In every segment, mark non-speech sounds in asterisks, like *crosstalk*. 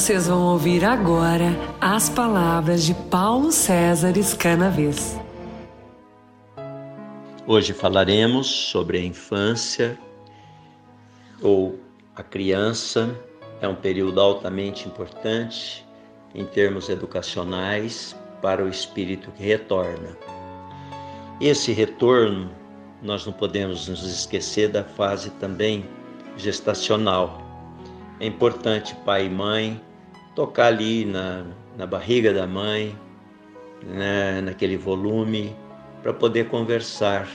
Vocês vão ouvir agora as palavras de Paulo César Escanaves. Hoje falaremos sobre a infância ou a criança. É um período altamente importante em termos educacionais para o espírito que retorna. Esse retorno, nós não podemos nos esquecer da fase também gestacional. É importante pai e mãe tocar ali na, na barriga da mãe, né, naquele volume, para poder conversar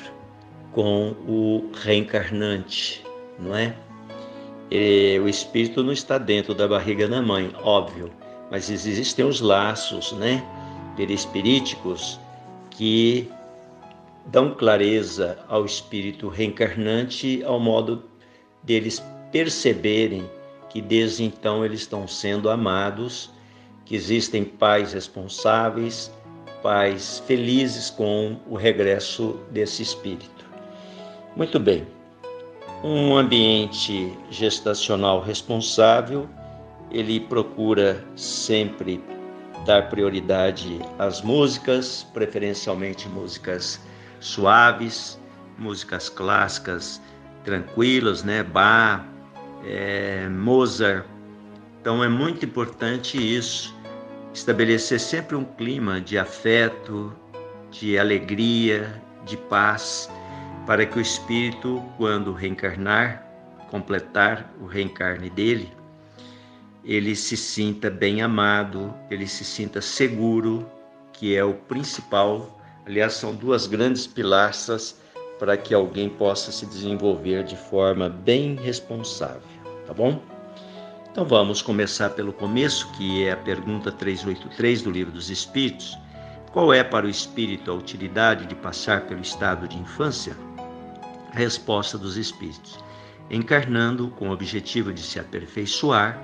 com o reencarnante, não é? E o espírito não está dentro da barriga da mãe, óbvio, mas existem os laços, né, perispiríticos que dão clareza ao espírito reencarnante ao modo deles perceberem que desde então eles estão sendo amados, que existem pais responsáveis, pais felizes com o regresso desse espírito. Muito bem. Um ambiente gestacional responsável, ele procura sempre dar prioridade às músicas, preferencialmente músicas suaves, músicas clássicas tranquilas, né? Bach, é, Mozart. Então é muito importante isso, estabelecer sempre um clima de afeto, de alegria, de paz, para que o espírito, quando reencarnar, completar o reencarne dele, ele se sinta bem amado, ele se sinta seguro, que é o principal. Aliás, são duas grandes pilastras para que alguém possa se desenvolver de forma bem responsável, tá bom? Então vamos começar pelo começo, que é a pergunta 383 do Livro dos Espíritos. Qual é para o espírito a utilidade de passar pelo estado de infância? Resposta dos espíritos. Encarnando com o objetivo de se aperfeiçoar,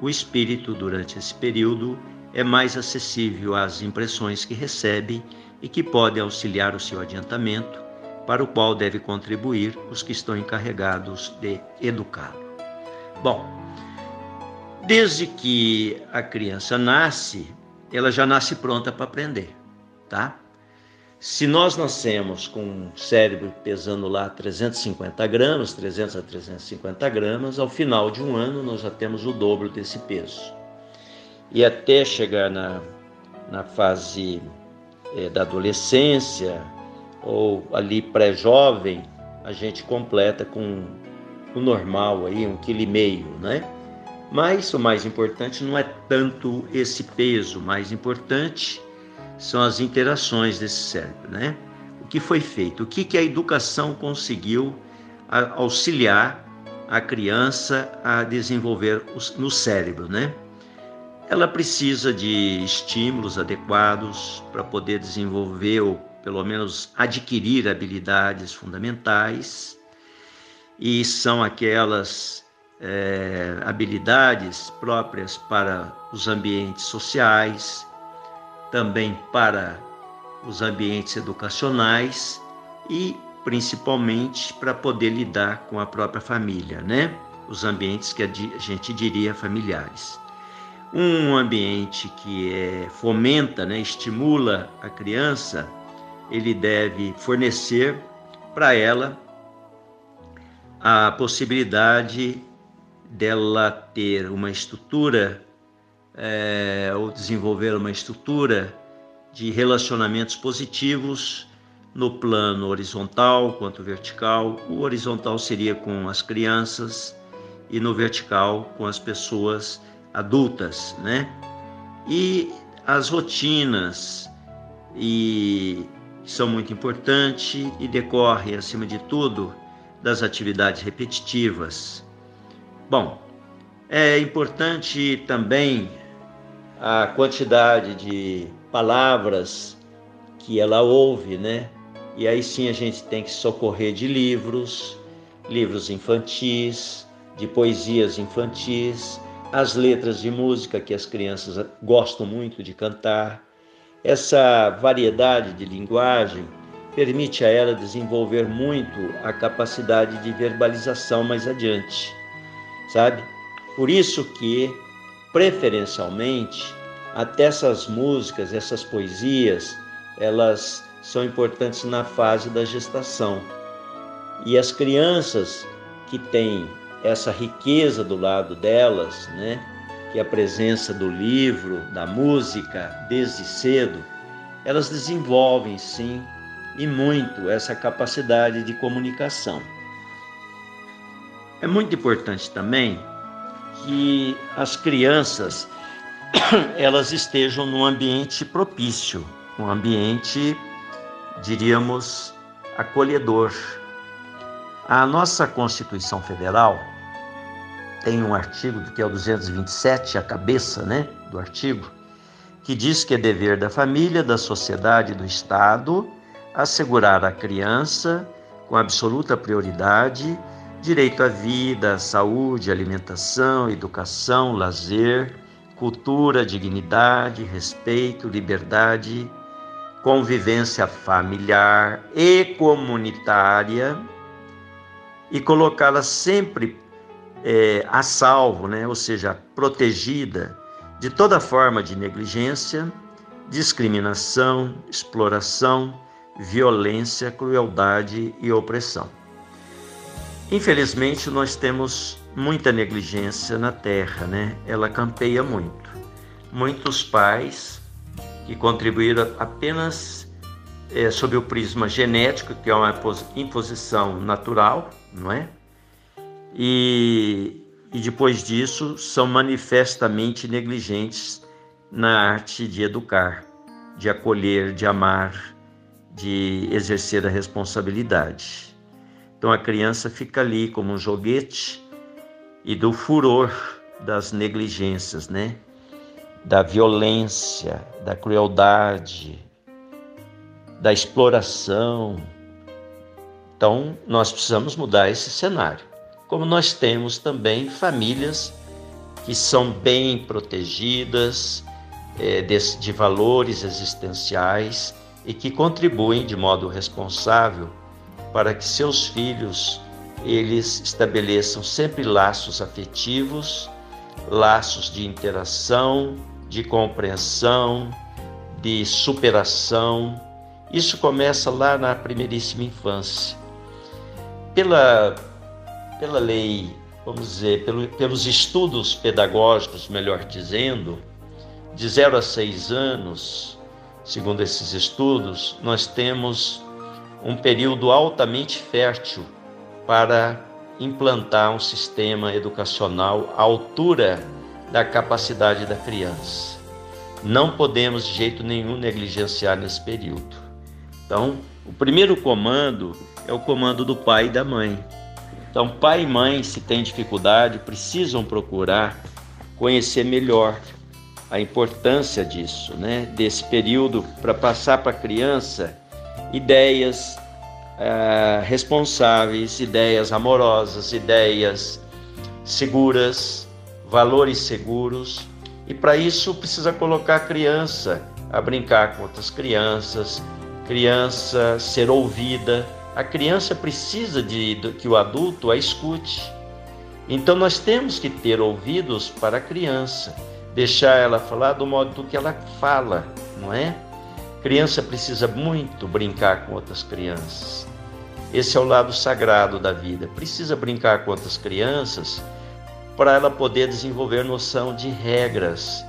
o espírito, durante esse período, é mais acessível às impressões que recebe e que pode auxiliar o seu adiantamento, para o qual deve contribuir os que estão encarregados de educá-lo. Bom, desde que a criança nasce, ela já nasce pronta para aprender, tá? Se nós nascemos com um cérebro pesando lá 350 gramas, 300 a 350 gramas, ao final de um ano nós já temos o dobro desse peso. E até chegar na, na fase é, da adolescência ou ali pré-jovem, a gente completa com o normal aí, um quilo e meio, né? Mas o mais importante não é tanto esse peso, o mais importante são as interações desse cérebro, né? O que foi feito? O que, que a educação conseguiu auxiliar a criança a desenvolver no cérebro, né? Ela precisa de estímulos adequados para poder desenvolver ou pelo menos adquirir habilidades fundamentais e são aquelas é, habilidades próprias para os ambientes sociais, também para os ambientes educacionais e principalmente para poder lidar com a própria família, né? Os ambientes que a gente diria familiares. Um ambiente que é, fomenta, né, estimula a criança, ele deve fornecer para ela a possibilidade dela ter uma estrutura é, ou desenvolver uma estrutura de relacionamentos positivos no plano horizontal quanto vertical. O horizontal seria com as crianças e no vertical com as pessoas adultas, né? E as rotinas e são muito importantes e decorrem acima de tudo das atividades repetitivas Bom, é importante também a quantidade de palavras que ela ouve, né? E aí sim a gente tem que socorrer de livros, livros infantis, de poesias infantis, as letras de música que as crianças gostam muito de cantar. Essa variedade de linguagem permite a ela desenvolver muito a capacidade de verbalização mais adiante sabe? Por isso que, preferencialmente, até essas músicas, essas poesias, elas são importantes na fase da gestação. E as crianças que têm essa riqueza do lado delas, né, que é a presença do livro, da música desde cedo, elas desenvolvem sim e muito essa capacidade de comunicação. É muito importante também que as crianças *coughs* elas estejam num ambiente propício, um ambiente, diríamos, acolhedor. A nossa Constituição Federal tem um artigo que é o 227, a cabeça, né, do artigo, que diz que é dever da família, da sociedade do Estado assegurar à criança com absoluta prioridade direito à vida, à saúde, alimentação, educação, lazer, cultura, dignidade, respeito, liberdade, convivência familiar e comunitária e colocá-la sempre é, a salvo, né? ou seja, protegida de toda forma de negligência, discriminação, exploração, violência, crueldade e opressão. Infelizmente, nós temos muita negligência na terra, né? Ela campeia muito. Muitos pais que contribuíram apenas é, sob o prisma genético, que é uma imposição natural, não é? E, e depois disso são manifestamente negligentes na arte de educar, de acolher, de amar, de exercer a responsabilidade. Então a criança fica ali como um joguete e do furor das negligências, né? Da violência, da crueldade, da exploração. Então nós precisamos mudar esse cenário. Como nós temos também famílias que são bem protegidas é, de, de valores existenciais e que contribuem de modo responsável para que seus filhos eles estabeleçam sempre laços afetivos, laços de interação, de compreensão, de superação. Isso começa lá na primeiríssima infância. Pela, pela lei, vamos dizer, pelo, pelos estudos pedagógicos, melhor dizendo, de 0 a 6 anos, segundo esses estudos, nós temos um período altamente fértil para implantar um sistema educacional à altura da capacidade da criança. Não podemos de jeito nenhum negligenciar nesse período. Então, o primeiro comando é o comando do pai e da mãe. Então, pai e mãe, se têm dificuldade, precisam procurar conhecer melhor a importância disso, né? Desse período para passar para a criança ideias uh, responsáveis, ideias amorosas, ideias seguras, valores seguros. E para isso precisa colocar a criança a brincar com outras crianças, criança ser ouvida. A criança precisa de, de que o adulto a escute. Então nós temos que ter ouvidos para a criança, deixar ela falar do modo que ela fala, não é? Criança precisa muito brincar com outras crianças. Esse é o lado sagrado da vida. Precisa brincar com outras crianças para ela poder desenvolver noção de regras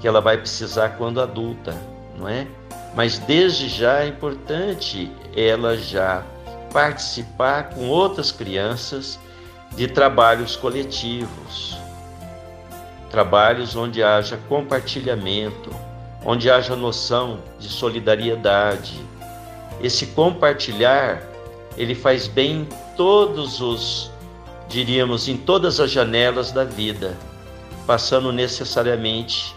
que ela vai precisar quando adulta, não é? Mas desde já é importante ela já participar com outras crianças de trabalhos coletivos, trabalhos onde haja compartilhamento, onde haja noção de solidariedade. Esse compartilhar, ele faz bem em todos os, diríamos, em todas as janelas da vida, passando necessariamente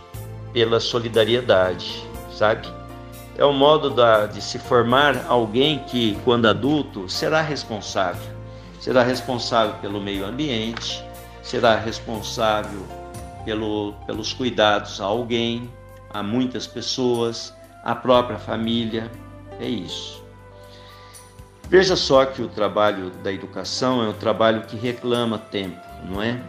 pela solidariedade, sabe? É o modo da, de se formar alguém que, quando adulto, será responsável será responsável pelo meio ambiente, será responsável pelo, pelos cuidados a alguém, a muitas pessoas, a própria família. É isso. Veja só que o trabalho da educação é um trabalho que reclama tempo, não é?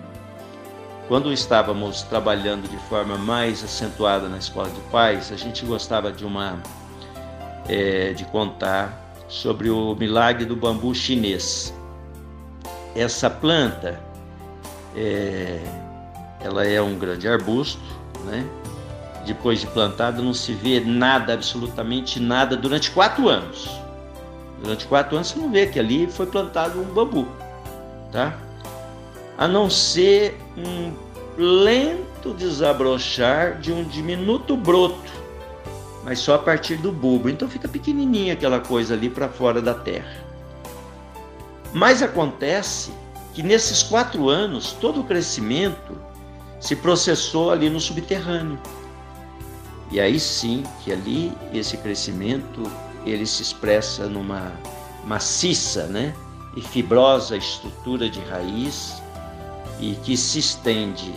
Quando estávamos trabalhando de forma mais acentuada na escola de pais, a gente gostava de uma é, de contar sobre o milagre do bambu chinês essa planta é, ela é um grande arbusto, né? Depois de plantada não se vê nada, absolutamente nada durante quatro anos. Durante quatro anos você não vê que ali foi plantado um bambu, tá? A não ser um lento desabrochar de um diminuto broto, mas só a partir do bulbo. Então fica pequenininha aquela coisa ali para fora da terra. Mas acontece que nesses quatro anos todo o crescimento se processou ali no subterrâneo. E aí sim que ali esse crescimento ele se expressa numa maciça, né, e fibrosa estrutura de raiz e que se estende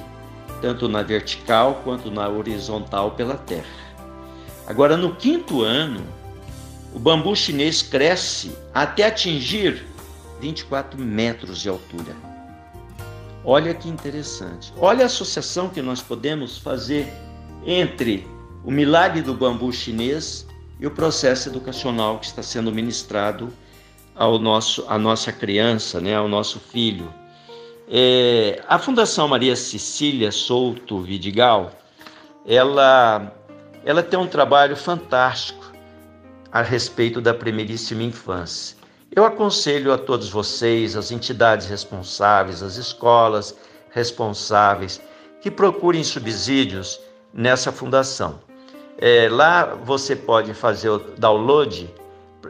tanto na vertical quanto na horizontal pela terra. Agora no quinto ano, o bambu chinês cresce até atingir 24 metros de altura. Olha que interessante. Olha a associação que nós podemos fazer entre o milagre do bambu chinês e o processo educacional que está sendo ministrado ao nosso, à nossa criança, né, ao nosso filho. É, a Fundação Maria Cecília Souto Vidigal, ela, ela tem um trabalho fantástico a respeito da primeiríssima infância. Eu aconselho a todos vocês, as entidades responsáveis, as escolas responsáveis, que procurem subsídios nessa fundação. É, lá você pode fazer o download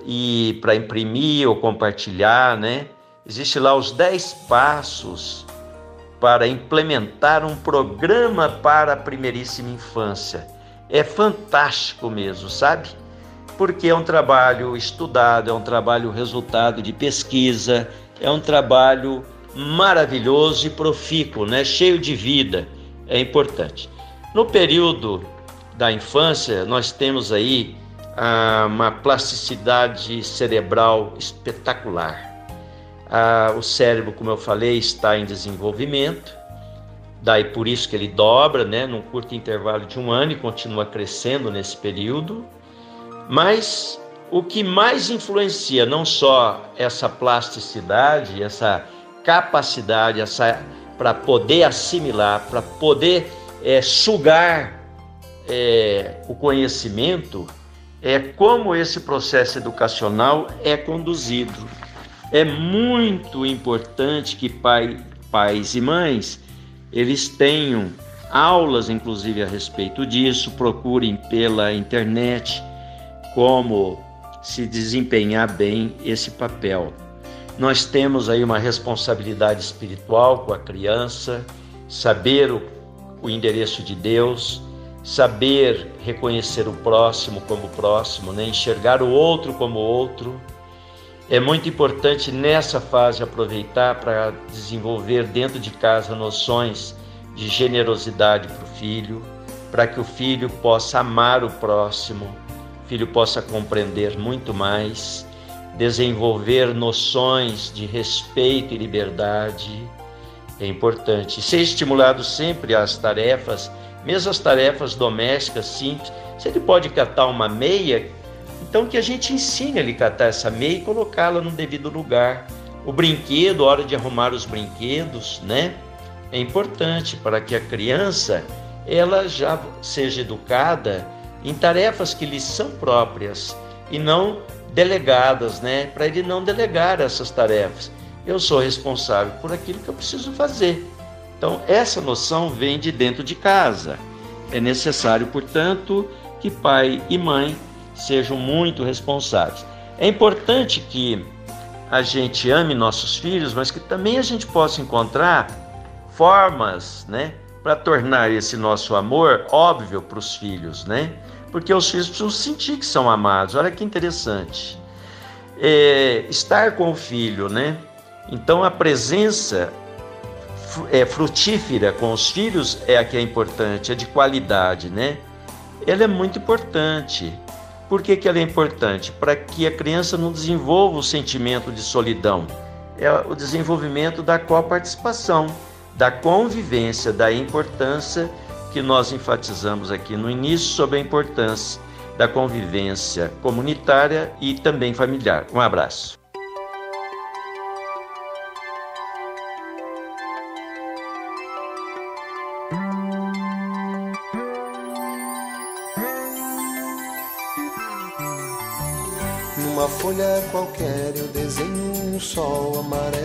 e para imprimir ou compartilhar, né? Existe lá os 10 passos para implementar um programa para a primeiríssima infância. É fantástico mesmo, sabe? Porque é um trabalho estudado, é um trabalho resultado de pesquisa, é um trabalho maravilhoso e profícuo, né? cheio de vida, é importante. No período da infância, nós temos aí ah, uma plasticidade cerebral espetacular. Ah, o cérebro, como eu falei, está em desenvolvimento, daí por isso que ele dobra, né, num curto intervalo de um ano e continua crescendo nesse período. Mas o que mais influencia não só essa plasticidade, essa capacidade, essa para poder assimilar, para poder é, sugar é, o conhecimento, é como esse processo educacional é conduzido. É muito importante que pai, pais e mães eles tenham aulas, inclusive a respeito disso, procurem pela internet como se desempenhar bem esse papel. Nós temos aí uma responsabilidade espiritual com a criança, saber o, o endereço de Deus, saber reconhecer o próximo como próximo, né? enxergar o outro como outro. É muito importante nessa fase aproveitar para desenvolver dentro de casa noções de generosidade para o filho, para que o filho possa amar o próximo, filho possa compreender muito mais desenvolver noções de respeito e liberdade é importante. Ser estimulado sempre às tarefas, mesmo as tarefas domésticas simples. Se ele pode catar uma meia, então que a gente ensine ele a catar essa meia e colocá-la no devido lugar. O brinquedo, hora de arrumar os brinquedos, né? É importante para que a criança ela já seja educada em tarefas que lhe são próprias e não delegadas, né? Para ele não delegar essas tarefas. Eu sou responsável por aquilo que eu preciso fazer. Então, essa noção vem de dentro de casa. É necessário, portanto, que pai e mãe sejam muito responsáveis. É importante que a gente ame nossos filhos, mas que também a gente possa encontrar formas, né, para tornar esse nosso amor óbvio para os filhos, né? Porque os filhos precisam sentir que são amados. Olha que interessante. É, estar com o filho, né? Então a presença é, frutífera com os filhos é a que é importante, é de qualidade, né? Ela é muito importante. Por que, que ela é importante? Para que a criança não desenvolva o sentimento de solidão. É o desenvolvimento da coparticipação, da convivência, da importância que nós enfatizamos aqui no início sobre a importância da convivência comunitária e também familiar. Um abraço. Numa folha qualquer eu desenho um sol amarelo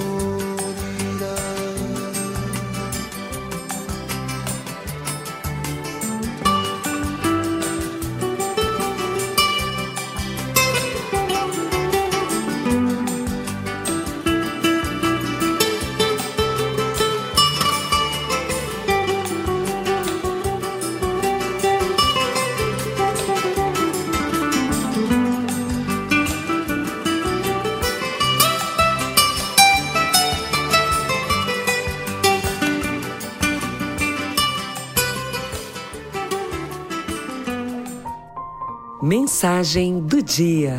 Mensagem do dia.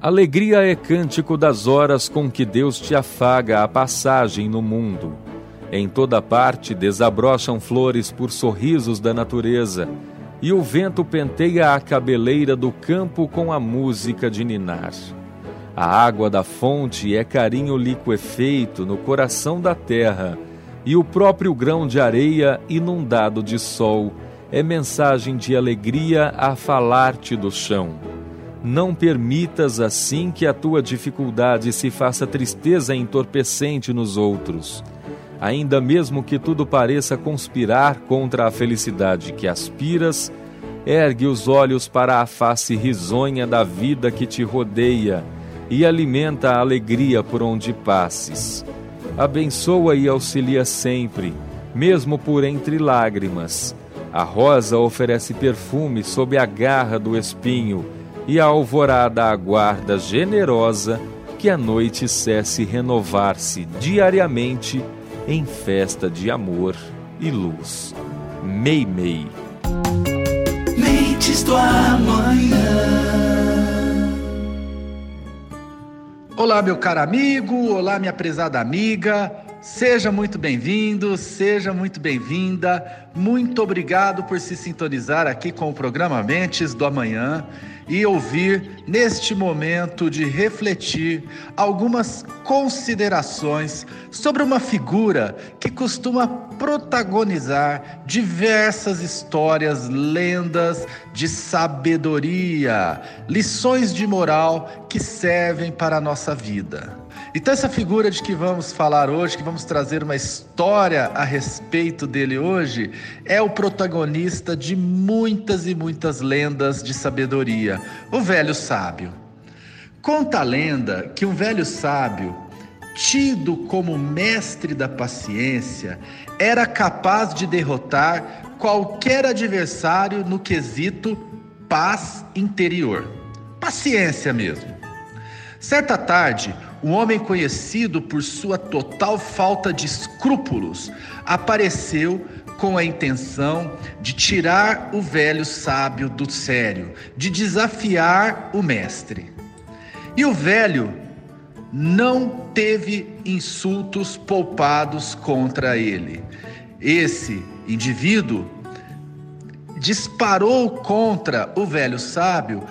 Alegria é cântico das horas com que Deus te afaga a passagem no mundo. Em toda parte desabrocham flores por sorrisos da natureza, e o vento penteia a cabeleira do campo com a música de ninar. A água da fonte é carinho liquefeito no coração da terra e o próprio grão de areia inundado de sol é mensagem de alegria a falar-te do chão. Não permitas assim que a tua dificuldade se faça tristeza entorpecente nos outros. Ainda mesmo que tudo pareça conspirar contra a felicidade que aspiras, ergue os olhos para a face risonha da vida que te rodeia e alimenta a alegria por onde passes abençoa e auxilia sempre, mesmo por entre lágrimas. A rosa oferece perfume sob a garra do espinho, e a alvorada aguarda generosa que a noite cesse renovar-se diariamente em festa de amor e luz. Mei Mei. Mentes do amanhã. Olá, meu caro amigo, olá, minha prezada amiga. Seja muito bem-vindo, seja muito bem-vinda. Muito obrigado por se sintonizar aqui com o programa Mentes do Amanhã e ouvir neste momento de refletir algumas considerações sobre uma figura que costuma protagonizar diversas histórias, lendas de sabedoria, lições de moral que servem para a nossa vida. Então, essa figura de que vamos falar hoje, que vamos trazer uma história a respeito dele hoje, é o protagonista de muitas e muitas lendas de sabedoria, o velho sábio. Conta a lenda que um velho sábio, tido como mestre da paciência, era capaz de derrotar qualquer adversário no quesito paz interior. Paciência mesmo. Certa tarde, um homem conhecido por sua total falta de escrúpulos apareceu com a intenção de tirar o velho sábio do sério, de desafiar o mestre. E o velho não teve insultos poupados contra ele. Esse indivíduo disparou contra o velho sábio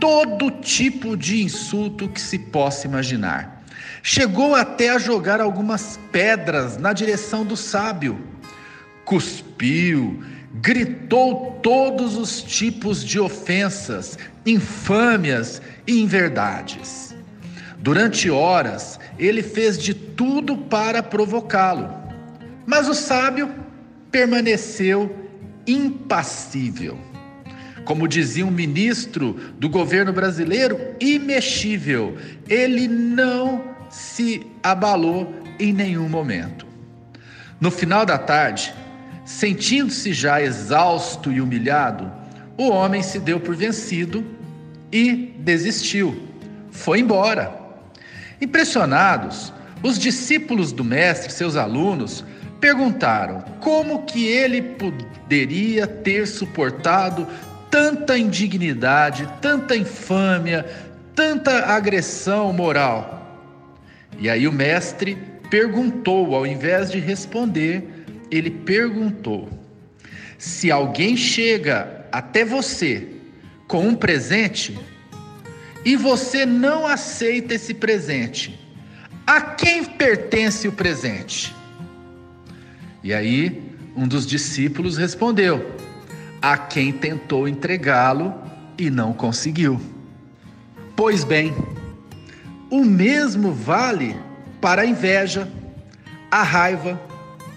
todo tipo de insulto que se possa imaginar. Chegou até a jogar algumas pedras na direção do sábio. Cuspiu, gritou todos os tipos de ofensas, infâmias e inverdades. Durante horas, ele fez de tudo para provocá-lo, mas o sábio permaneceu impassível como dizia um ministro do governo brasileiro, imexível. Ele não se abalou em nenhum momento. No final da tarde, sentindo-se já exausto e humilhado, o homem se deu por vencido e desistiu, foi embora. Impressionados, os discípulos do mestre, seus alunos, perguntaram como que ele poderia ter suportado tanta indignidade, tanta infâmia, tanta agressão moral. E aí o mestre perguntou, ao invés de responder, ele perguntou: se alguém chega até você com um presente e você não aceita esse presente, a quem pertence o presente? E aí um dos discípulos respondeu: a quem tentou entregá-lo e não conseguiu. Pois bem, o mesmo vale para a inveja, a raiva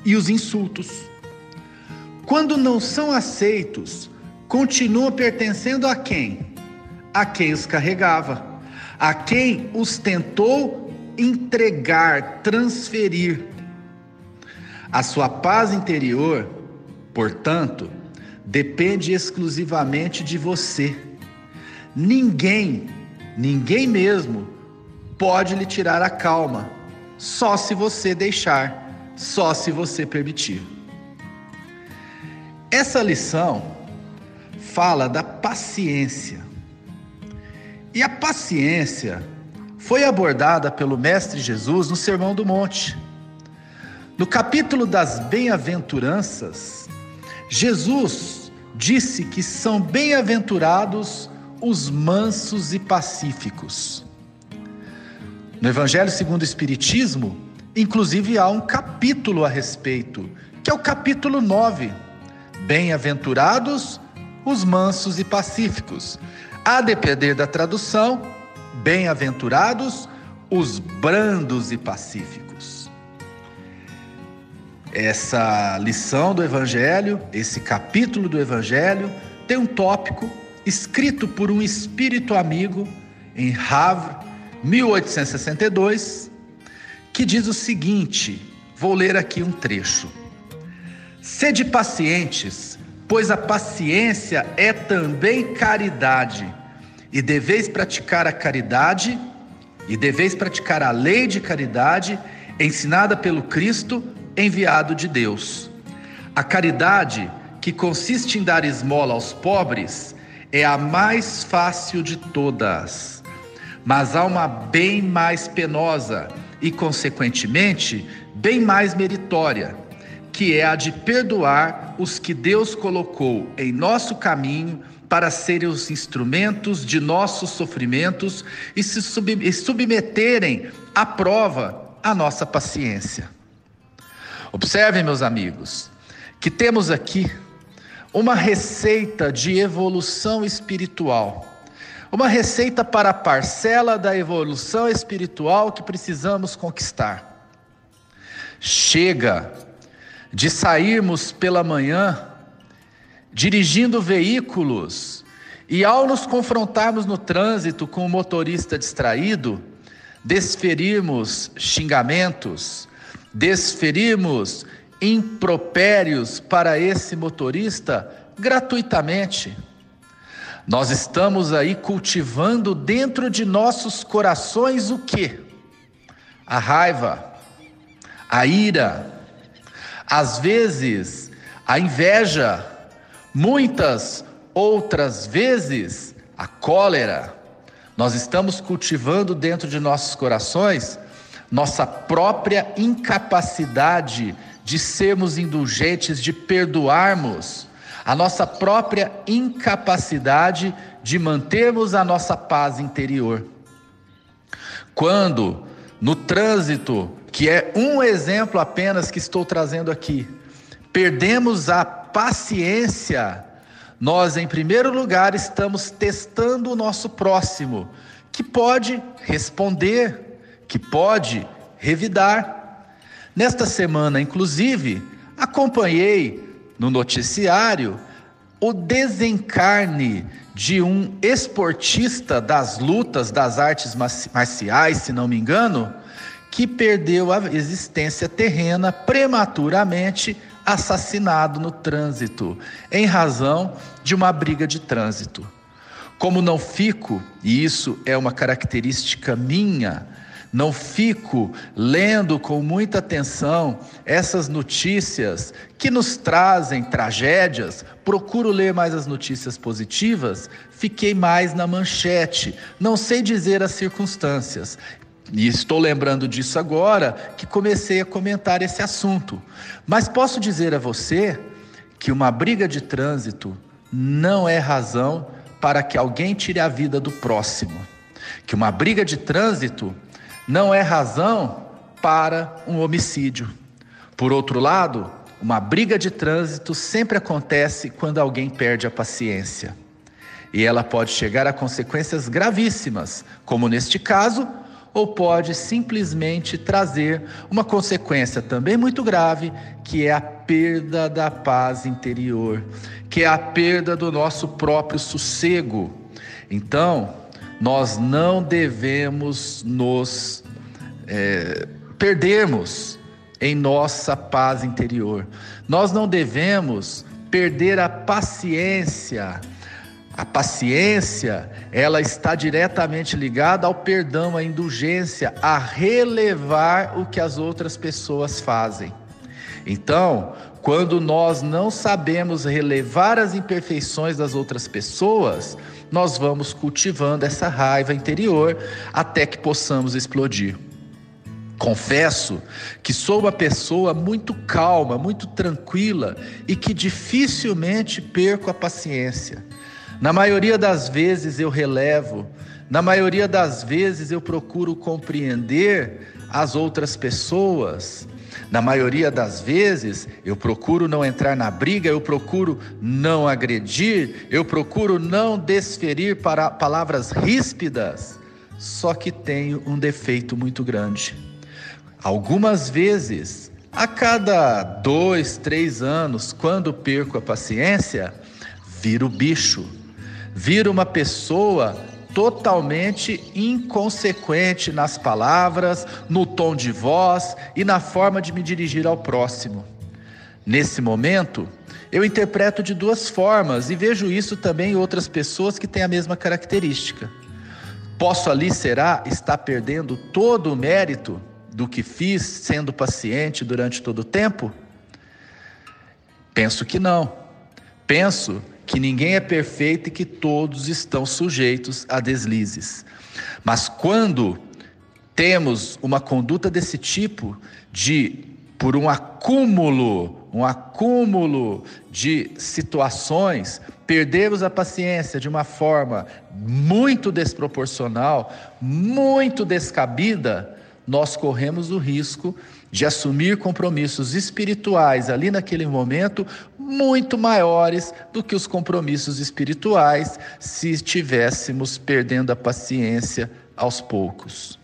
e os insultos. Quando não são aceitos, continuam pertencendo a quem? A quem os carregava, a quem os tentou entregar, transferir. A sua paz interior, portanto, depende exclusivamente de você. Ninguém, ninguém mesmo, pode lhe tirar a calma, só se você deixar, só se você permitir. Essa lição fala da paciência. E a paciência foi abordada pelo Mestre Jesus no Sermão do Monte. No capítulo das bem-aventuranças, Jesus disse que são bem-aventurados os mansos e pacíficos. No Evangelho segundo o Espiritismo, inclusive há um capítulo a respeito, que é o capítulo 9. Bem-aventurados os mansos e pacíficos. A depender da tradução, bem-aventurados os brandos e pacíficos. Essa lição do Evangelho, esse capítulo do Evangelho, tem um tópico escrito por um espírito amigo em Havre, 1862, que diz o seguinte: vou ler aqui um trecho. Sede pacientes, pois a paciência é também caridade, e deveis praticar a caridade, e deveis praticar a lei de caridade ensinada pelo Cristo, enviado de Deus. A caridade, que consiste em dar esmola aos pobres, é a mais fácil de todas mas há uma bem mais penosa e, consequentemente, bem mais meritória, que é a de perdoar os que Deus colocou em nosso caminho para serem os instrumentos de nossos sofrimentos e se submeterem à prova a nossa paciência. Observem, meus amigos, que temos aqui uma receita de evolução espiritual uma receita para a parcela da evolução espiritual que precisamos conquistar. Chega de sairmos pela manhã dirigindo veículos e, ao nos confrontarmos no trânsito com o motorista distraído, desferirmos xingamentos, desferirmos impropérios para esse motorista gratuitamente. Nós estamos aí cultivando dentro de nossos corações o que? A raiva, a ira, às vezes a inveja, muitas outras vezes a cólera. Nós estamos cultivando dentro de nossos corações nossa própria incapacidade de sermos indulgentes, de perdoarmos a nossa própria incapacidade de mantermos a nossa paz interior. Quando, no trânsito, que é um exemplo apenas que estou trazendo aqui, perdemos a paciência, nós, em primeiro lugar, estamos testando o nosso próximo, que pode responder, que pode revidar. Nesta semana, inclusive, acompanhei no noticiário o desencarne de um esportista das lutas das artes marciais, se não me engano, que perdeu a existência terrena prematuramente assassinado no trânsito, em razão de uma briga de trânsito. Como não fico, e isso é uma característica minha, não fico lendo com muita atenção essas notícias que nos trazem tragédias, procuro ler mais as notícias positivas, fiquei mais na manchete, não sei dizer as circunstâncias. E estou lembrando disso agora que comecei a comentar esse assunto. Mas posso dizer a você que uma briga de trânsito não é razão para que alguém tire a vida do próximo. Que uma briga de trânsito não é razão para um homicídio. Por outro lado, uma briga de trânsito sempre acontece quando alguém perde a paciência. E ela pode chegar a consequências gravíssimas, como neste caso, ou pode simplesmente trazer uma consequência também muito grave, que é a perda da paz interior, que é a perda do nosso próprio sossego. Então, nós não devemos nos é, perdermos em nossa paz interior. Nós não devemos perder a paciência. A paciência, ela está diretamente ligada ao perdão, à indulgência, a relevar o que as outras pessoas fazem. Então, quando nós não sabemos relevar as imperfeições das outras pessoas, nós vamos cultivando essa raiva interior até que possamos explodir. Confesso que sou uma pessoa muito calma, muito tranquila e que dificilmente perco a paciência. Na maioria das vezes eu relevo, na maioria das vezes eu procuro compreender as outras pessoas. Na maioria das vezes, eu procuro não entrar na briga, eu procuro não agredir, eu procuro não desferir para palavras ríspidas. Só que tenho um defeito muito grande. Algumas vezes, a cada dois, três anos, quando perco a paciência, viro bicho, viro uma pessoa totalmente inconsequente nas palavras, no tom de voz e na forma de me dirigir ao próximo. Nesse momento, eu interpreto de duas formas e vejo isso também em outras pessoas que têm a mesma característica. Posso ali, será, estar perdendo todo o mérito do que fiz sendo paciente durante todo o tempo? Penso que não. Penso que ninguém é perfeito e que todos estão sujeitos a deslizes. Mas quando temos uma conduta desse tipo, de por um acúmulo, um acúmulo de situações, perdermos a paciência de uma forma muito desproporcional, muito descabida, nós corremos o risco de assumir compromissos espirituais ali naquele momento muito maiores do que os compromissos espirituais se estivéssemos perdendo a paciência aos poucos.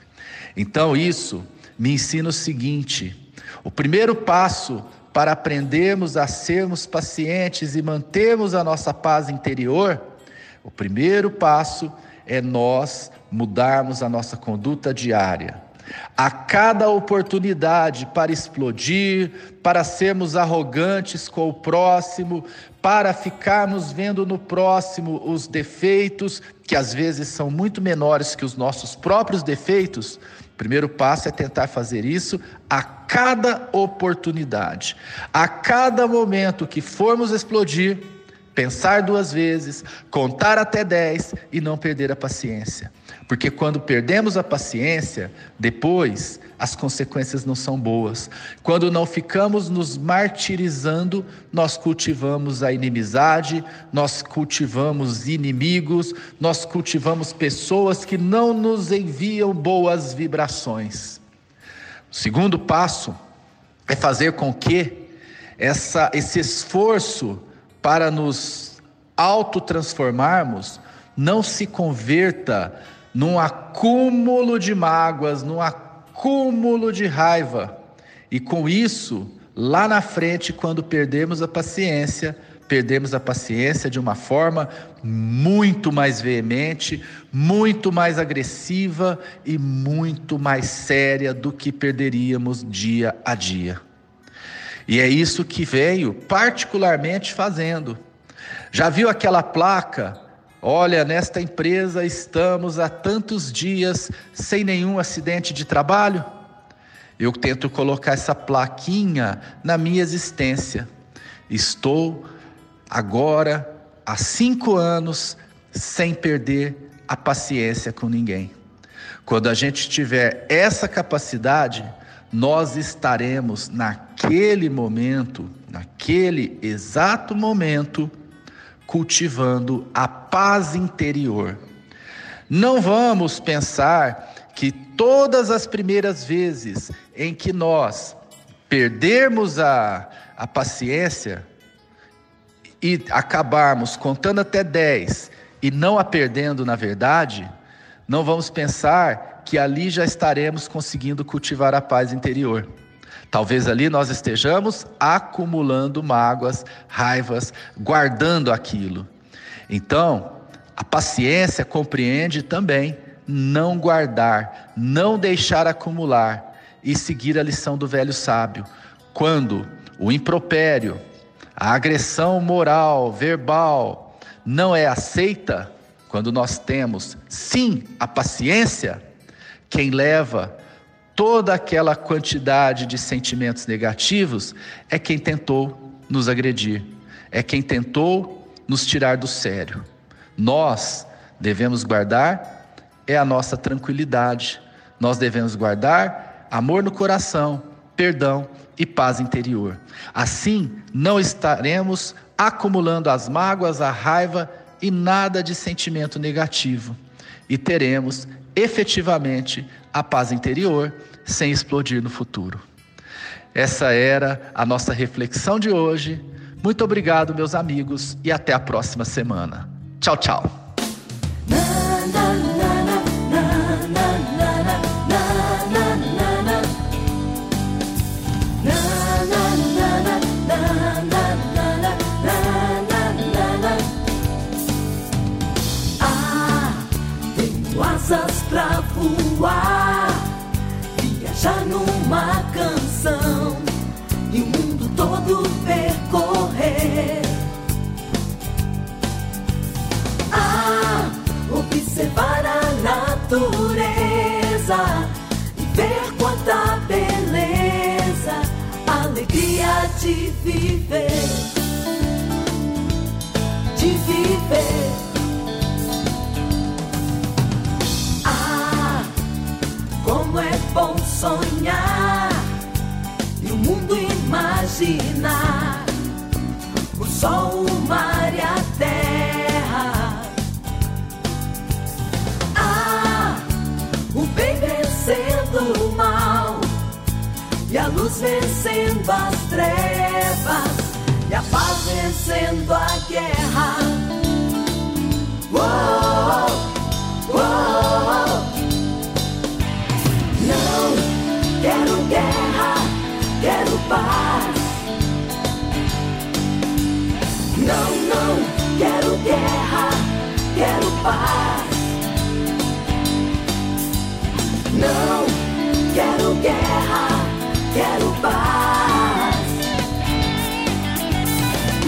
Então, isso me ensina o seguinte: o primeiro passo para aprendermos a sermos pacientes e mantermos a nossa paz interior, o primeiro passo é nós mudarmos a nossa conduta diária a cada oportunidade para explodir, para sermos arrogantes com o próximo, para ficarmos vendo no próximo os defeitos, que às vezes são muito menores que os nossos próprios defeitos, o primeiro passo é tentar fazer isso a cada oportunidade. A cada momento que formos explodir, pensar duas vezes, contar até dez e não perder a paciência. Porque quando perdemos a paciência, depois as consequências não são boas. Quando não ficamos nos martirizando, nós cultivamos a inimizade, nós cultivamos inimigos, nós cultivamos pessoas que não nos enviam boas vibrações. O segundo passo é fazer com que essa, esse esforço para nos autotransformarmos não se converta num acúmulo de mágoas, num acúmulo de raiva. E com isso, lá na frente, quando perdemos a paciência, perdemos a paciência de uma forma muito mais veemente, muito mais agressiva e muito mais séria do que perderíamos dia a dia. E é isso que veio particularmente fazendo. Já viu aquela placa Olha, nesta empresa estamos há tantos dias sem nenhum acidente de trabalho. Eu tento colocar essa plaquinha na minha existência. Estou agora há cinco anos sem perder a paciência com ninguém. Quando a gente tiver essa capacidade, nós estaremos naquele momento, naquele exato momento, cultivando a paz interior. Não vamos pensar que todas as primeiras vezes em que nós perdermos a, a paciência e acabarmos contando até 10 e não a perdendo na verdade, não vamos pensar que ali já estaremos conseguindo cultivar a paz interior. Talvez ali nós estejamos acumulando mágoas, raivas, guardando aquilo. Então, a paciência compreende também não guardar, não deixar acumular e seguir a lição do velho sábio. Quando o impropério, a agressão moral, verbal, não é aceita, quando nós temos sim a paciência, quem leva toda aquela quantidade de sentimentos negativos é quem tentou nos agredir, é quem tentou nos tirar do sério. Nós devemos guardar é a nossa tranquilidade. Nós devemos guardar amor no coração, perdão e paz interior. Assim, não estaremos acumulando as mágoas, a raiva e nada de sentimento negativo. E teremos efetivamente a paz interior sem explodir no futuro. Essa era a nossa reflexão de hoje. Muito obrigado, meus amigos, e até a próxima semana. Tchau, tchau. Viajar numa canção e o mundo todo percorrer. Ah, observar a natureza e ver quanta beleza, alegria de viver, de viver. Sonhar e o mundo imaginar o sol, o mar e a terra. Ah, o bem vencendo o mal e a luz vencendo as trevas e a paz vencendo a guerra. Uou, uou. Paz. Não, não, quero guerra, quero paz. Não, quero guerra, quero paz.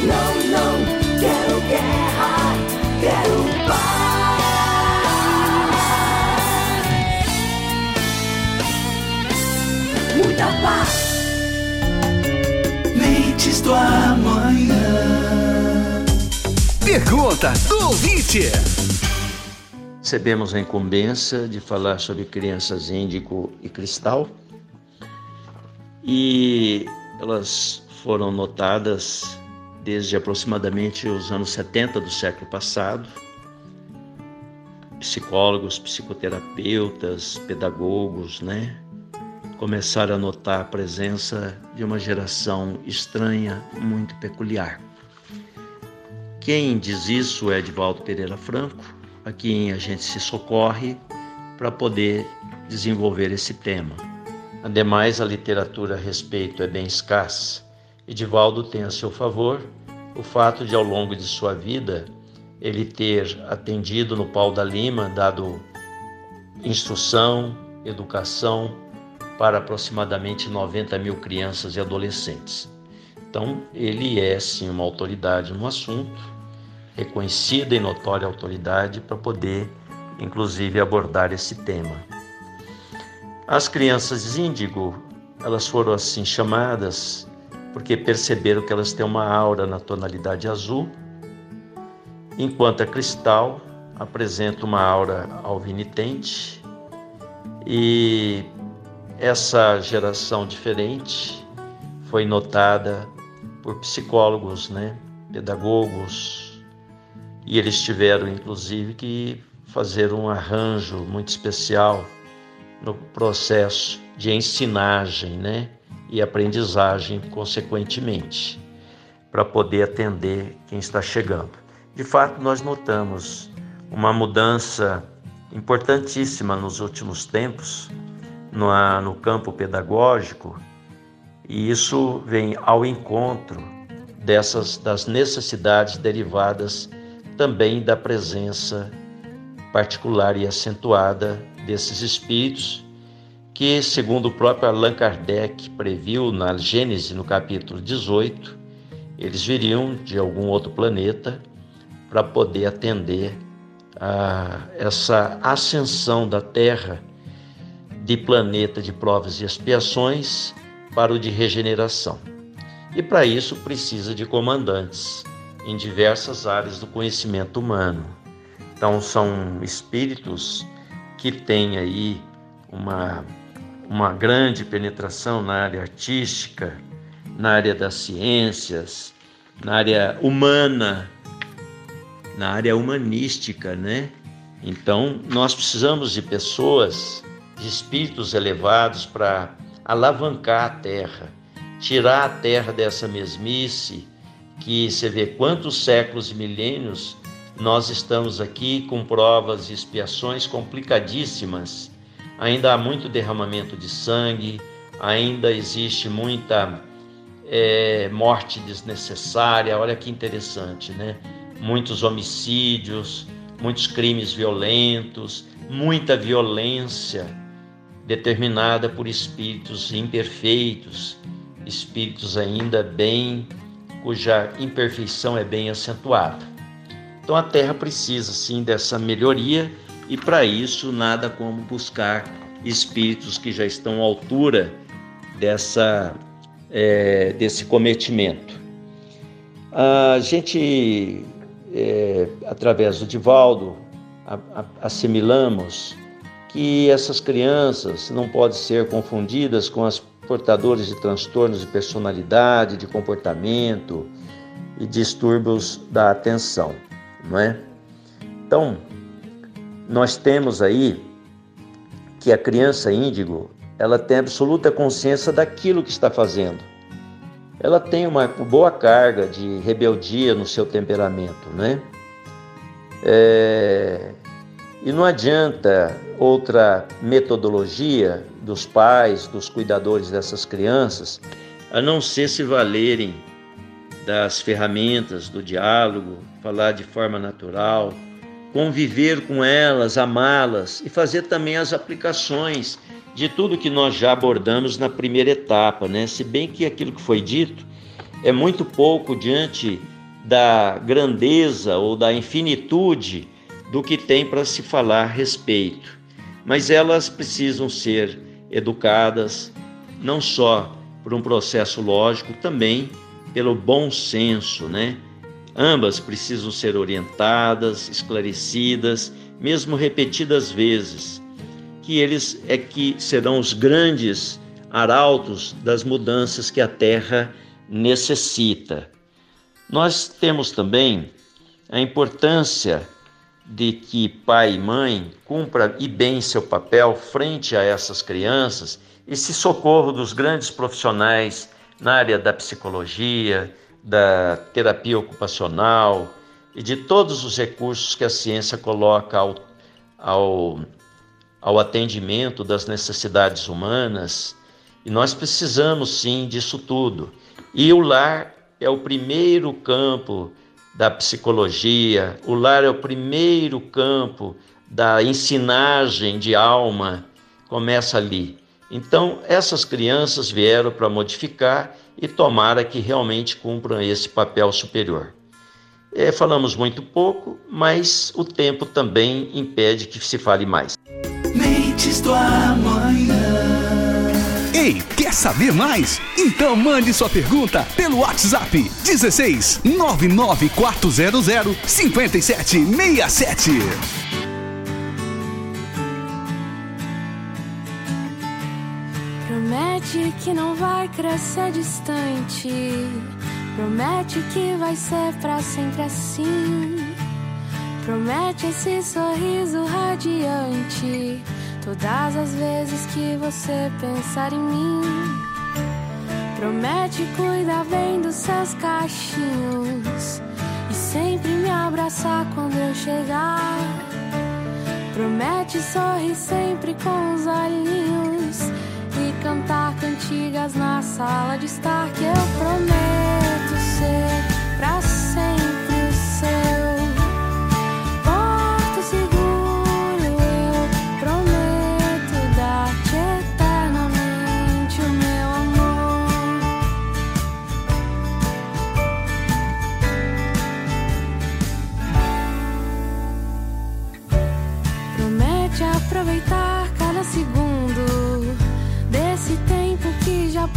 Não, não, quero guerra, quero paz. muita paz. Do amanhã. Pergunta do ouvinte. Recebemos a incumbência de falar sobre crianças índigo e cristal e elas foram notadas desde aproximadamente os anos 70 do século passado. Psicólogos, psicoterapeutas, pedagogos, né? Começaram a notar a presença de uma geração estranha, muito peculiar. Quem diz isso é Edvaldo Pereira Franco, a quem a gente se socorre para poder desenvolver esse tema. Ademais, a literatura a respeito é bem escassa. Edivaldo tem a seu favor o fato de, ao longo de sua vida, ele ter atendido no Pau da Lima, dado instrução, educação, para aproximadamente 90 mil crianças e adolescentes. Então, ele é sim uma autoridade no assunto, reconhecida e notória autoridade para poder, inclusive, abordar esse tema. As crianças índigo, elas foram assim chamadas porque perceberam que elas têm uma aura na tonalidade azul, enquanto a cristal apresenta uma aura alvinitente e essa geração diferente foi notada por psicólogos, né, pedagogos, e eles tiveram inclusive que fazer um arranjo muito especial no processo de ensinagem, né, e aprendizagem consequentemente, para poder atender quem está chegando. De fato, nós notamos uma mudança importantíssima nos últimos tempos no, no campo pedagógico e isso vem ao encontro dessas das necessidades derivadas também da presença particular e acentuada desses espíritos que, segundo o próprio Allan Kardec previu na Gênese, no capítulo 18, eles viriam de algum outro planeta para poder atender a essa ascensão da Terra de planeta de provas e expiações para o de regeneração. E para isso precisa de comandantes em diversas áreas do conhecimento humano. Então são espíritos que têm aí uma, uma grande penetração na área artística, na área das ciências, na área humana, na área humanística, né? Então, nós precisamos de pessoas, de espíritos elevados para alavancar a terra, tirar a terra dessa mesmice que você vê quantos séculos e milênios nós estamos aqui com provas e expiações complicadíssimas. Ainda há muito derramamento de sangue, ainda existe muita é, morte desnecessária. Olha que interessante, né? muitos homicídios, muitos crimes violentos, muita violência determinada por espíritos imperfeitos, espíritos ainda bem cuja imperfeição é bem acentuada. Então a Terra precisa sim dessa melhoria e para isso nada como buscar espíritos que já estão à altura dessa é, desse cometimento. A gente é, através do Divaldo, a, a, assimilamos que essas crianças não podem ser confundidas com as portadoras de transtornos de personalidade, de comportamento e distúrbios da atenção, não é? Então, nós temos aí que a criança índigo, ela tem absoluta consciência daquilo que está fazendo ela tem uma boa carga de rebeldia no seu temperamento, né? É, e não adianta outra metodologia dos pais, dos cuidadores dessas crianças, a não ser se valerem das ferramentas do diálogo, falar de forma natural, conviver com elas, amá-las e fazer também as aplicações de tudo que nós já abordamos na primeira etapa, né? Se bem que aquilo que foi dito é muito pouco diante da grandeza ou da infinitude do que tem para se falar a respeito. Mas elas precisam ser educadas não só por um processo lógico, também pelo bom senso, né? Ambas precisam ser orientadas, esclarecidas, mesmo repetidas vezes que eles é que serão os grandes arautos das mudanças que a Terra necessita. Nós temos também a importância de que pai e mãe cumpra e bem seu papel frente a essas crianças e se socorro dos grandes profissionais na área da psicologia, da terapia ocupacional e de todos os recursos que a ciência coloca ao, ao ao atendimento das necessidades humanas, e nós precisamos sim disso tudo. E o lar é o primeiro campo da psicologia, o lar é o primeiro campo da ensinagem de alma, começa ali. Então, essas crianças vieram para modificar e tomara que realmente cumpram esse papel superior. É, falamos muito pouco, mas o tempo também impede que se fale mais. Mentes do amanhã. Ei, quer saber mais? Então mande sua pergunta pelo WhatsApp 16 99400 5767. Promete que não vai crescer distante. Promete que vai ser pra sempre assim. Promete esse sorriso radiante Todas as vezes que você pensar em mim, promete cuidar bem dos seus cachinhos e sempre me abraçar quando eu chegar. Promete sorrir sempre com os olhinhos e cantar cantigas na sala de estar que eu prometo ser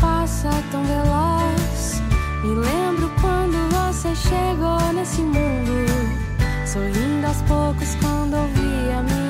passa tão veloz. Me lembro quando você chegou nesse mundo, sorrindo aos poucos quando ouvi a minha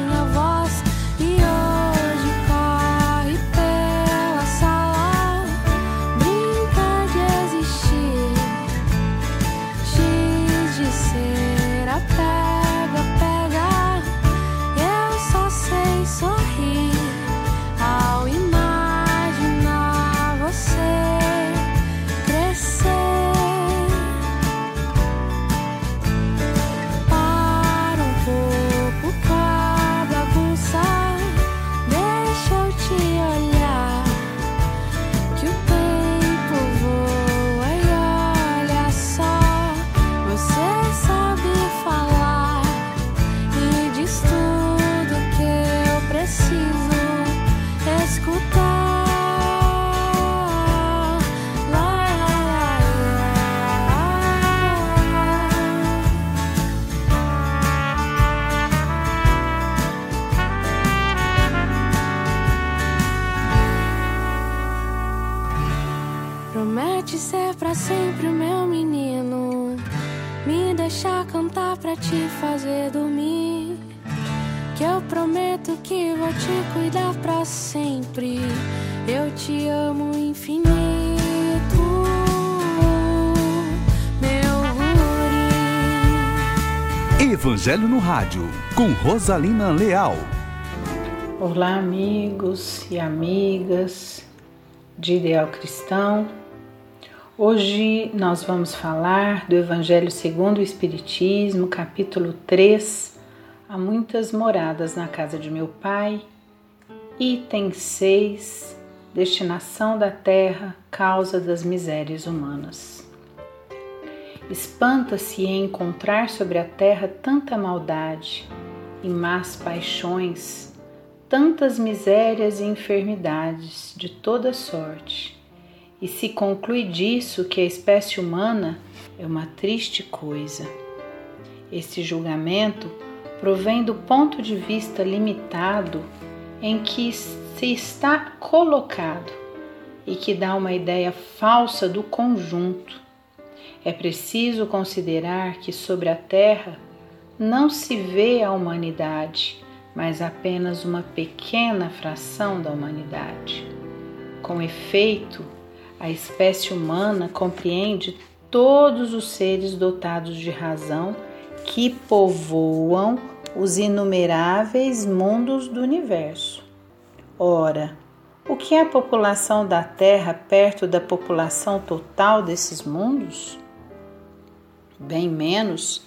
Evangelho no Rádio, com Rosalina Leal. Olá, amigos e amigas de Ideal Cristão. Hoje nós vamos falar do Evangelho segundo o Espiritismo, capítulo 3. Há muitas moradas na casa de meu pai. Item 6. Destinação da terra, causa das misérias humanas. Espanta-se em encontrar sobre a terra tanta maldade e más paixões, tantas misérias e enfermidades de toda sorte, e se conclui disso que a espécie humana é uma triste coisa. Esse julgamento provém do ponto de vista limitado em que se está colocado e que dá uma ideia falsa do conjunto. É preciso considerar que sobre a Terra não se vê a humanidade, mas apenas uma pequena fração da humanidade. Com efeito, a espécie humana compreende todos os seres dotados de razão que povoam os inumeráveis mundos do universo. Ora, o que é a população da Terra perto da população total desses mundos? Bem menos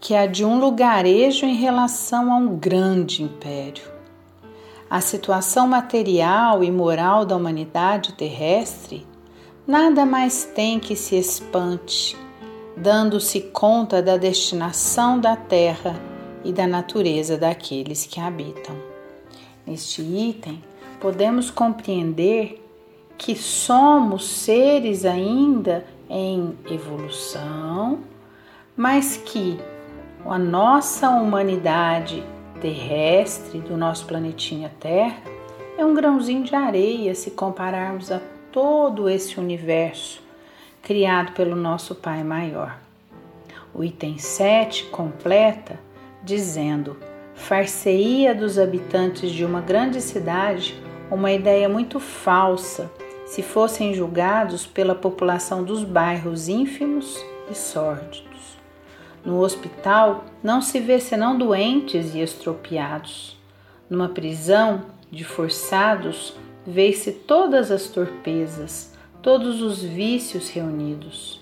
que a de um lugarejo em relação a um grande império. A situação material e moral da humanidade terrestre nada mais tem que se espante, dando-se conta da destinação da terra e da natureza daqueles que habitam. Neste item, podemos compreender que somos seres ainda em evolução, mas que a nossa humanidade terrestre do nosso planetinha Terra é um grãozinho de areia se compararmos a todo esse universo criado pelo nosso Pai Maior. O item 7 completa dizendo: Farceia dos habitantes de uma grande cidade uma ideia muito falsa se fossem julgados pela população dos bairros ínfimos e sórdidos. No hospital não se vê senão doentes e estropiados. Numa prisão de forçados vê-se todas as torpezas, todos os vícios reunidos.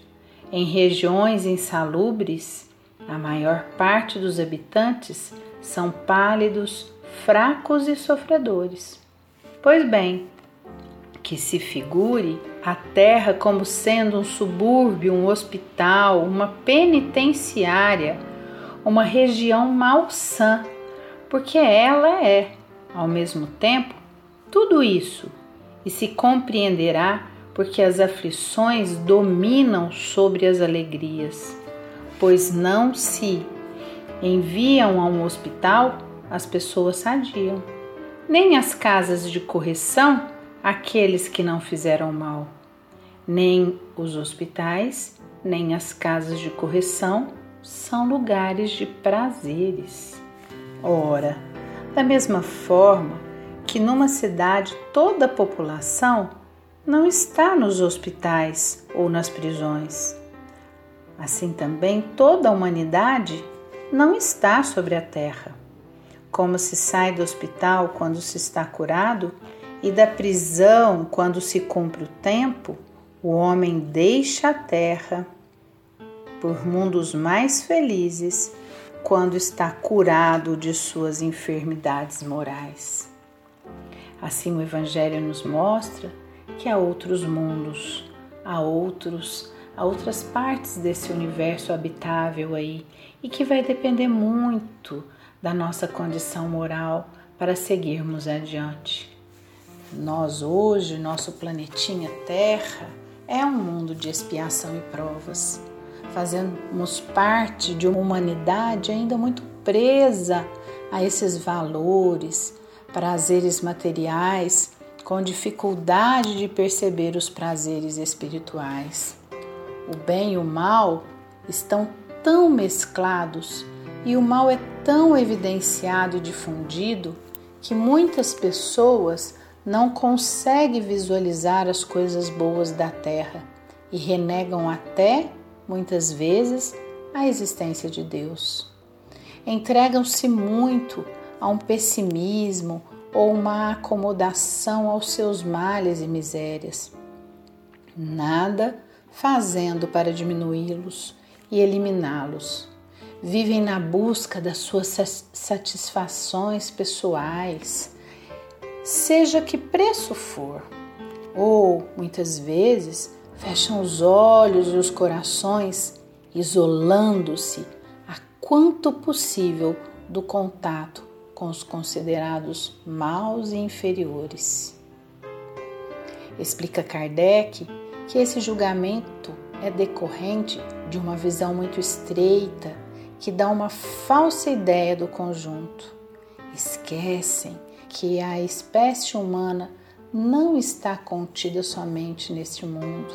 Em regiões insalubres, a maior parte dos habitantes são pálidos, fracos e sofredores. Pois bem, que se figure a terra como sendo um subúrbio, um hospital, uma penitenciária, uma região malsã, porque ela é, ao mesmo tempo, tudo isso, e se compreenderá porque as aflições dominam sobre as alegrias, pois não se enviam a um hospital as pessoas sadiam, nem as casas de correção aqueles que não fizeram mal, nem os hospitais, nem as casas de correção são lugares de prazeres. Ora, da mesma forma que numa cidade toda a população não está nos hospitais ou nas prisões. Assim também toda a humanidade não está sobre a terra. Como se sai do hospital quando se está curado e da prisão quando se cumpre o tempo, o homem deixa a terra por mundos mais felizes quando está curado de suas enfermidades morais. Assim, o Evangelho nos mostra que há outros mundos, há outros, há outras partes desse universo habitável aí e que vai depender muito da nossa condição moral para seguirmos adiante. Nós hoje, nosso planetinha Terra, é um mundo de expiação e provas. Fazemos parte de uma humanidade ainda muito presa a esses valores, prazeres materiais com dificuldade de perceber os prazeres espirituais. O bem e o mal estão tão mesclados e o mal é tão evidenciado e difundido que muitas pessoas não conseguem visualizar as coisas boas da terra e renegam até, muitas vezes, a existência de Deus. Entregam-se muito a um pessimismo, ou uma acomodação aos seus males e misérias, nada fazendo para diminuí-los e eliminá-los. Vivem na busca das suas satisfações pessoais, seja que preço for, ou muitas vezes fecham os olhos e os corações, isolando-se a quanto possível do contato com os considerados maus e inferiores. Explica Kardec que esse julgamento é decorrente de uma visão muito estreita que dá uma falsa ideia do conjunto. Esquecem que a espécie humana não está contida somente neste mundo,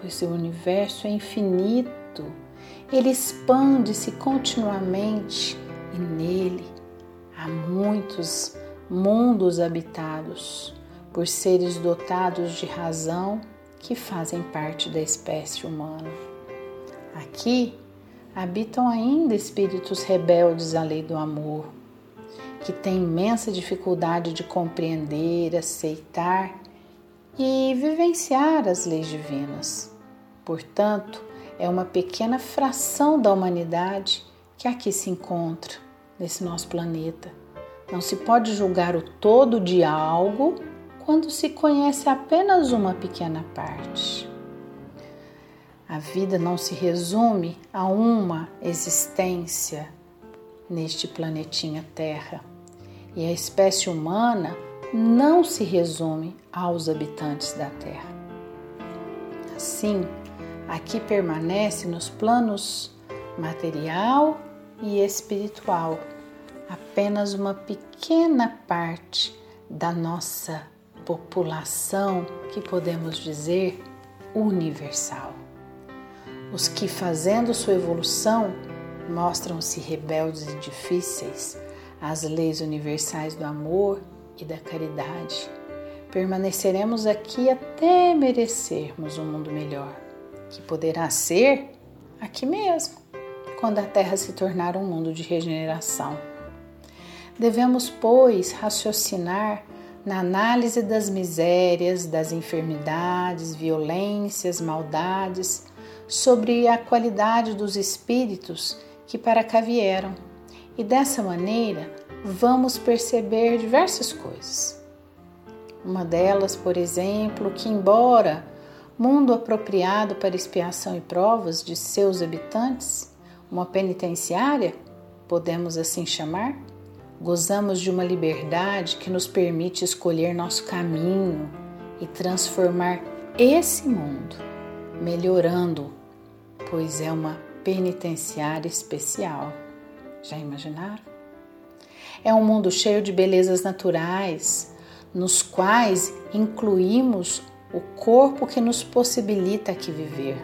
pois o universo é infinito, ele expande-se continuamente e nele Há muitos mundos habitados por seres dotados de razão que fazem parte da espécie humana. Aqui habitam ainda espíritos rebeldes à lei do amor, que têm imensa dificuldade de compreender, aceitar e vivenciar as leis divinas. Portanto, é uma pequena fração da humanidade que aqui se encontra nesse nosso planeta. Não se pode julgar o todo de algo quando se conhece apenas uma pequena parte. A vida não se resume a uma existência neste planetinha Terra. E a espécie humana não se resume aos habitantes da Terra. Assim, aqui permanece nos planos material e espiritual, apenas uma pequena parte da nossa população que podemos dizer universal. Os que, fazendo sua evolução, mostram-se rebeldes e difíceis às leis universais do amor e da caridade. Permaneceremos aqui até merecermos um mundo melhor, que poderá ser aqui mesmo, quando a Terra se tornar um mundo de regeneração. Devemos, pois, raciocinar na análise das misérias, das enfermidades, violências, maldades, sobre a qualidade dos espíritos que para cá vieram. E dessa maneira vamos perceber diversas coisas. Uma delas, por exemplo, que embora mundo apropriado para expiação e provas de seus habitantes, uma penitenciária, podemos assim chamar, gozamos de uma liberdade que nos permite escolher nosso caminho e transformar esse mundo, melhorando, pois é uma penitenciária especial. Já imaginaram? É um mundo cheio de belezas naturais, nos quais incluímos o corpo que nos possibilita aqui viver.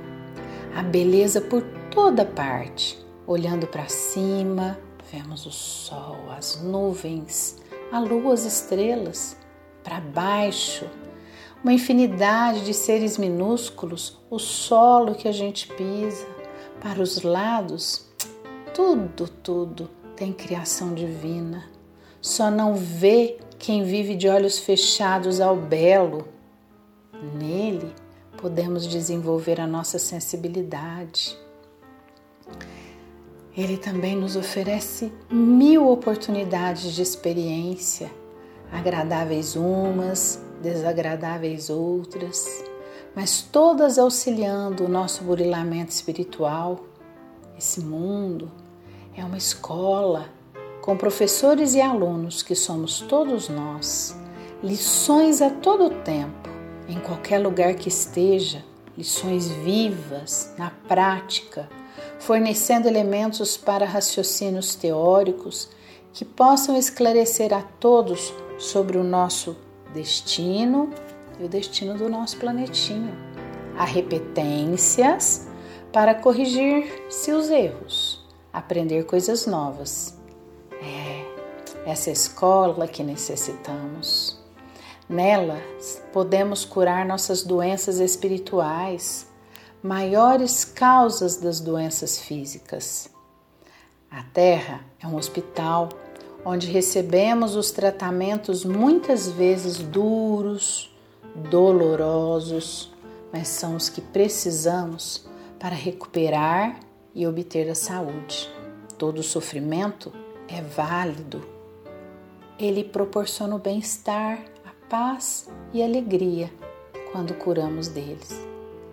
A beleza por toda parte. Olhando para cima, vemos o sol, as nuvens, a lua, as estrelas. Para baixo, uma infinidade de seres minúsculos, o solo que a gente pisa para os lados, tudo, tudo tem criação divina. Só não vê quem vive de olhos fechados ao belo. Nele podemos desenvolver a nossa sensibilidade. Ele também nos oferece mil oportunidades de experiência, agradáveis umas, desagradáveis outras mas todas auxiliando o nosso burilamento espiritual. Esse mundo é uma escola com professores e alunos que somos todos nós, lições a todo tempo, em qualquer lugar que esteja, lições vivas, na prática, fornecendo elementos para raciocínios teóricos que possam esclarecer a todos sobre o nosso destino e o destino do nosso planetinha. Há repetências para corrigir seus erros, aprender coisas novas. É essa escola que necessitamos. Nela podemos curar nossas doenças espirituais, maiores causas das doenças físicas. A Terra é um hospital onde recebemos os tratamentos muitas vezes duros, dolorosos, mas são os que precisamos para recuperar e obter a saúde. Todo sofrimento é válido. Ele proporciona o bem-estar, a paz e a alegria quando curamos deles.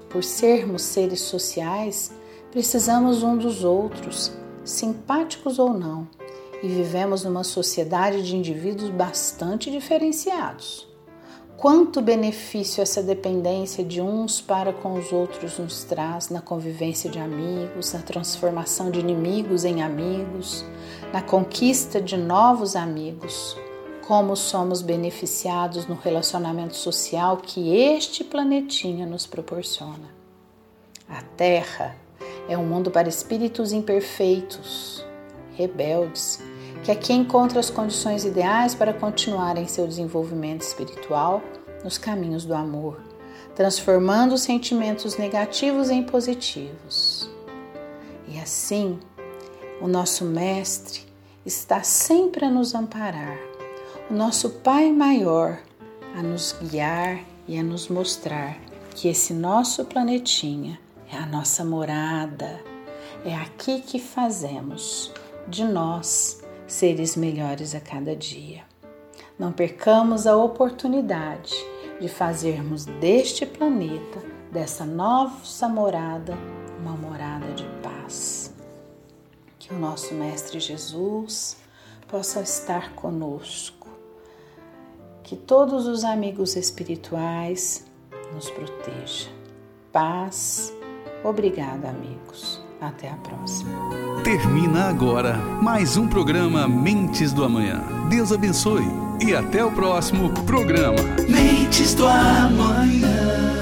Por sermos seres sociais, precisamos um dos outros, simpáticos ou não, e vivemos numa sociedade de indivíduos bastante diferenciados. Quanto benefício essa dependência de uns para com os outros nos traz na convivência de amigos, na transformação de inimigos em amigos, na conquista de novos amigos. Como somos beneficiados no relacionamento social que este planetinha nos proporciona. A Terra é um mundo para espíritos imperfeitos, rebeldes, que aqui encontra as condições ideais para continuar em seu desenvolvimento espiritual nos caminhos do amor, transformando os sentimentos negativos em positivos. E assim, o nosso Mestre está sempre a nos amparar, o nosso Pai maior a nos guiar e a nos mostrar que esse nosso planetinha é a nossa morada, é aqui que fazemos de nós seres melhores a cada dia. Não percamos a oportunidade de fazermos deste planeta, dessa nossa morada, uma morada de paz. Que o nosso Mestre Jesus possa estar conosco, que todos os amigos espirituais nos protejam. Paz. Obrigada, amigos. Até a próxima. Termina agora mais um programa Mentes do Amanhã. Deus abençoe e até o próximo programa. Mentes do Amanhã.